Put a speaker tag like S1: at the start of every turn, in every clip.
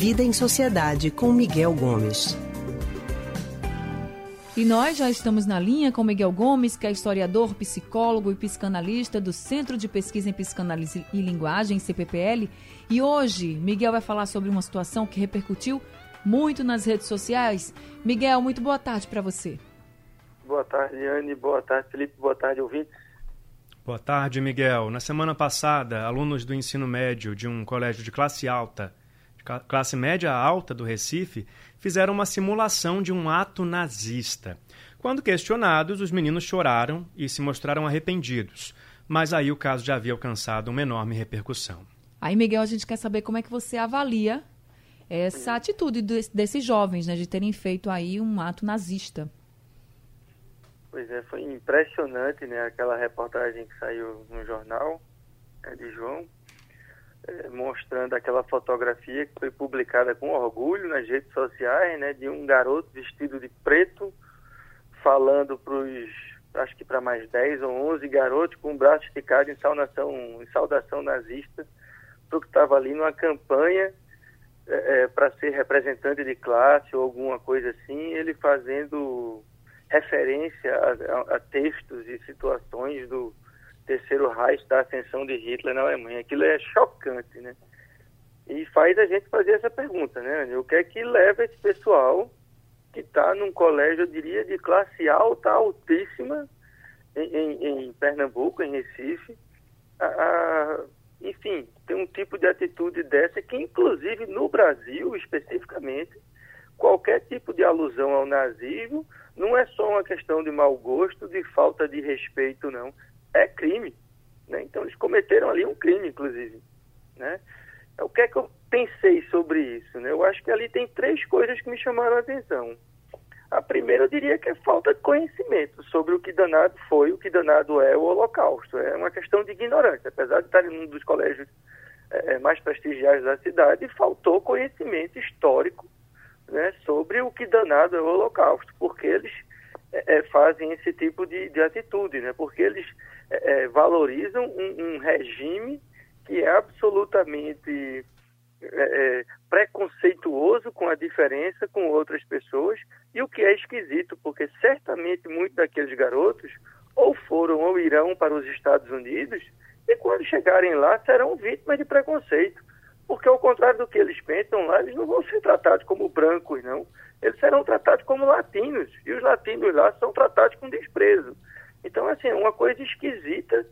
S1: Vida em Sociedade com Miguel Gomes.
S2: E nós já estamos na linha com Miguel Gomes, que é historiador, psicólogo e psicanalista do Centro de Pesquisa em Psicanálise e Linguagem, CPPL. E hoje, Miguel vai falar sobre uma situação que repercutiu muito nas redes sociais. Miguel, muito boa tarde para você.
S3: Boa tarde, Anne. Boa tarde, Felipe. Boa tarde, ouvintes.
S4: Boa tarde, Miguel. Na semana passada, alunos do ensino médio de um colégio de classe alta, classe média alta do Recife, fizeram uma simulação de um ato nazista. Quando questionados, os meninos choraram e se mostraram arrependidos. Mas aí o caso já havia alcançado uma enorme repercussão.
S2: Aí, Miguel, a gente quer saber como é que você avalia essa atitude desses jovens, né, de terem feito aí um ato nazista.
S3: Pois é, foi impressionante, né, aquela reportagem que saiu no jornal é, de João, mostrando aquela fotografia que foi publicada com orgulho nas redes sociais, né, de um garoto vestido de preto, falando para os, acho que para mais 10 ou 11 garotos com o braço esticado em saudação, em saudação nazista, para que estava ali numa campanha é, é para ser representante de classe ou alguma coisa assim, ele fazendo referência a, a, a textos e situações do terceiro Reich, da ascensão de Hitler na Alemanha. Aquilo é chocante, né? E faz a gente fazer essa pergunta, né? O que é que leva esse pessoal que está num colégio, eu diria, de classe alta, altíssima, em, em, em Pernambuco, em Recife, a, a, enfim, tem um tipo de atitude dessa que, inclusive, no Brasil, especificamente, qualquer tipo de alusão ao nazismo não é só uma questão de mau gosto, de falta de respeito, não. É crime. Né? Então, eles cometeram ali um crime, inclusive. Né? O que é que eu pensei sobre isso? Né? Eu acho que ali tem três coisas que me chamaram a atenção. A primeira, eu diria que é falta de conhecimento sobre o que danado foi, o que danado é o Holocausto. É uma questão de ignorância. Apesar de estar em um dos colégios é, mais prestigiados da cidade, faltou conhecimento histórico né, sobre o que danado é o Holocausto, porque eles é, é, fazem esse tipo de, de, atitude, né, porque eles é, é valorizam um, um, regime que é absolutamente é, é, preconceituoso com a diferença com outras pessoas e o que é esquisito, porque certamente muitos daqueles garotos ou foram ou irão para os Estados Unidos e quando chegarem lá serão vítimas de preconceito porque ao contrário do que eles pensam lá, eles não vão ser tratados como brancos, não. Eles serão tratados como latinos, e os latinos lá são tratados com desprezo. Então, assim, é uma coisa esquisita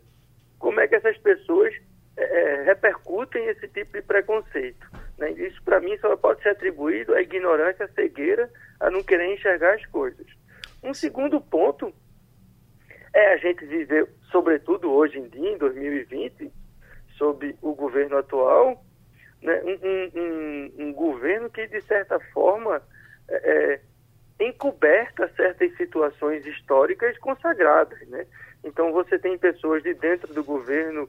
S3: como é que essas pessoas é, é repercutem esse tipo de preconceito. Né? Isso, para mim, só pode ser atribuído à ignorância, à cegueira, a não querer enxergar as coisas. Um segundo ponto é a gente viver, sobretudo hoje em dia, em 2020, sob o governo atual, né, um, um, um, governo que, de certa forma, é, é, encoberta certas situações históricas consagradas. Né? Então, você tem pessoas de dentro do governo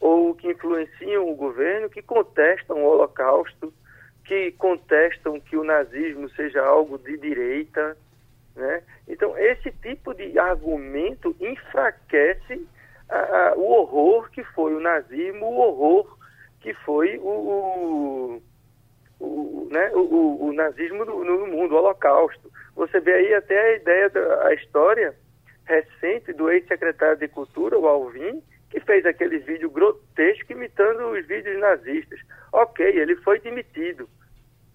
S3: ou que influenciam o governo que contestam o Holocausto, que contestam que o nazismo seja algo de direita. Né? Então, esse tipo de argumento enfraquece o horror que foi o nazismo, o horror que foi o, o né, o, o, nazismo no, no, mundo, o holocausto. Você vê aí até a ideia, da, a história recente do ex-secretário de Cultura, o Alvin, que fez aquele vídeo grotesco imitando os vídeos nazistas. Ok, ele foi demitido.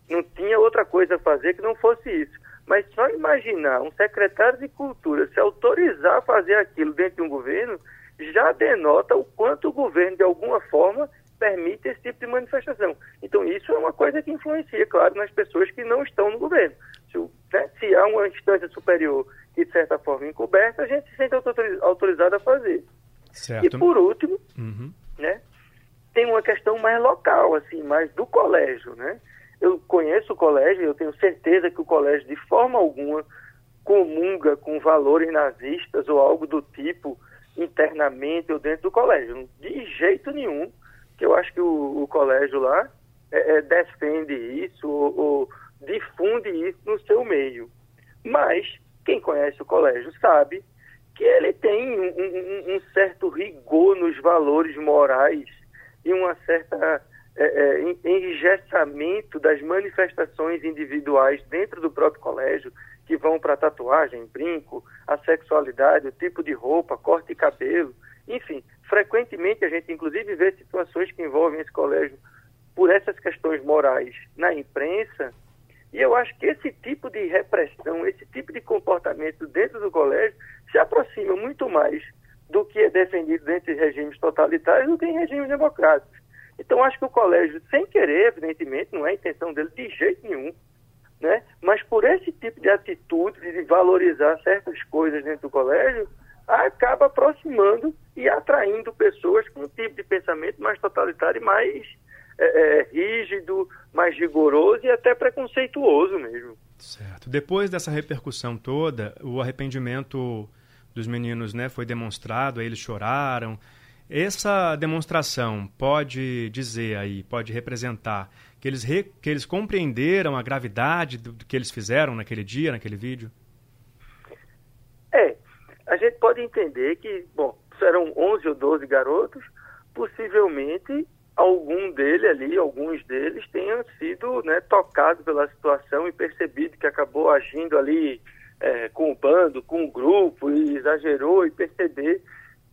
S3: Não tinha outra coisa a fazer que não fosse isso. Mas só imaginar um secretário de Cultura se autorizar a fazer aquilo dentro de um governo já denota o quanto o governo, de alguma forma, permite esse tipo de manifestação. Então, isso é uma coisa que influencia, claro, nas pessoas que não estão no governo. Se, né, se há uma instância superior que, de certa forma, encoberta, a gente se sente autorizado a fazer.
S4: Certo.
S3: E, por último, uhum. né, tem uma questão mais local, assim, mais do colégio, né? Eu conheço o colégio, eu tenho certeza que o colégio, de forma alguma, comunga com valores nazistas ou algo do tipo internamente ou dentro do colégio. De jeito nenhum que eu acho que o, o colégio lá é, é, defende isso ou, ou, difunde isso no seu meio. Mas quem conhece o colégio sabe que ele tem um, um, um certo rigor nos valores morais e uma certa é, é, engessamento das manifestações individuais dentro do próprio colégio, que vão para tatuagem, brinco, a sexualidade, o tipo de roupa, corte de cabelo, enfim, frequentemente a gente inclusive vê situações que envolvem esse colégio por essas questões morais na imprensa, e eu acho que esse tipo de repressão, esse tipo de comportamento dentro do colégio se aproxima muito mais do que é defendido dentro de regimes totalitários do que em regimes democráticos. Então, acho que o colégio, sem querer, evidentemente, não é a intenção dele de jeito nenhum, né? mas por esse tipo de atitude de valorizar certas coisas dentro do colégio, acaba aproximando e atraindo pessoas com um tipo de pensamento mais totalitário e mais é, é, rígido, mais rigoroso e até preconceituoso mesmo.
S4: Certo. Depois dessa repercussão toda, o arrependimento dos meninos né, foi demonstrado, eles choraram. Essa demonstração pode dizer aí, pode representar que eles, re, que eles compreenderam a gravidade do, do que eles fizeram naquele dia, naquele vídeo?
S3: É, a gente pode entender que, bom, eram 11 ou 12 garotos, possivelmente algum dele ali, alguns deles tenham sido né, tocados pela situação e percebido que acabou agindo ali é, com o bando, com o grupo, e exagerou e perceber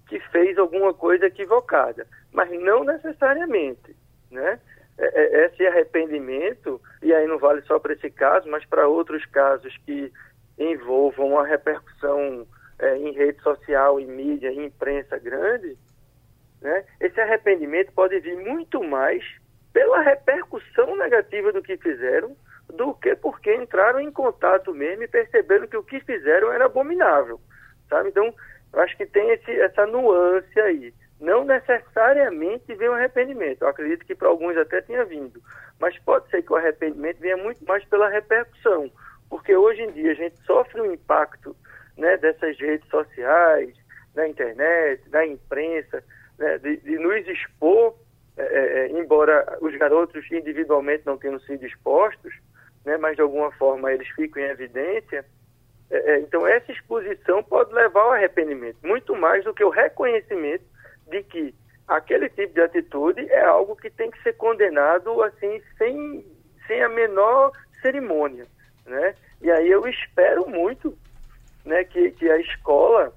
S3: que fez alguma coisa equivocada. Mas não necessariamente, né? É, é, esse arrependimento, e aí não vale só para esse caso, mas para outros casos que envolvam uma repercussão é, em rede social, em mídia, em imprensa grande, né? esse arrependimento pode vir muito mais pela repercussão negativa do que fizeram do que porque entraram em contato mesmo e perceberam que o que fizeram era abominável, sabe? Então, eu acho que tem esse, essa nuance aí. Não necessariamente vem um arrependimento. Eu acredito que para alguns até tenha vindo. Mas pode ser que o arrependimento venha muito mais pela repercussão. Porque hoje em dia a gente sofre um impacto né, dessas redes sociais, da internet, da imprensa, né, de, de nos expor, é, é, é embora os garotos individualmente não tenham sido expostos, né, mas de alguma forma eles ficam em evidência. É, é, então, essa exposição pode levar ao arrependimento, muito mais do que o reconhecimento de que aquele tipo de atitude é algo que tem que ser condenado assim, sem, sem a menor cerimônia. Né? E aí eu espero muito né, que, que a escola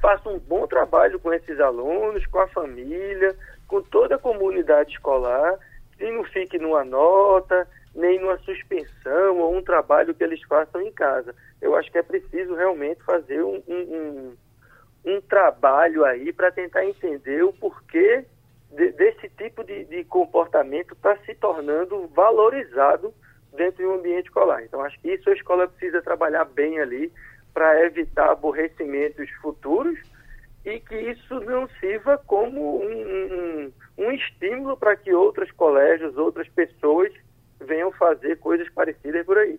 S3: faça um bom trabalho com esses alunos, com a família, com toda a comunidade escolar, e não fique numa nota, nem numa suspensão ou um trabalho que eles façam em casa. Eu acho que é preciso realmente fazer um, um, um, um trabalho aí para tentar entender o porquê de, desse tipo de, de comportamento está se tornando valorizado dentro de um ambiente escolar. Então, acho que isso a escola precisa trabalhar bem ali para evitar aborrecimentos futuros e que isso não sirva como um, um, um estímulo para que outros colégios, outras pessoas venham fazer coisas parecidas por aí.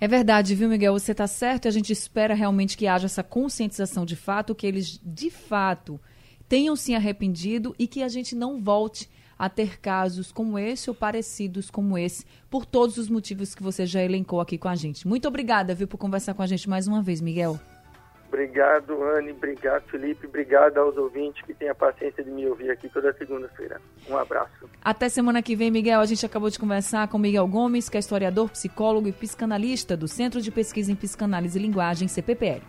S2: É verdade, viu, Miguel? Você está certo a gente espera realmente que haja essa conscientização de fato, que eles de fato tenham se arrependido e que a gente não volte a ter casos como esse ou parecidos como esse, por todos os motivos que você já elencou aqui com a gente. Muito obrigada, viu, por conversar com a gente mais uma vez, Miguel.
S3: Obrigado, Anne. Obrigado, Felipe. Obrigado aos ouvintes que têm a paciência de me ouvir aqui toda segunda-feira. Um abraço.
S2: Até semana que vem, Miguel. A gente acabou de conversar com Miguel Gomes, que é historiador, psicólogo e psicanalista do Centro de Pesquisa em Psicanálise e Linguagem, CPPL.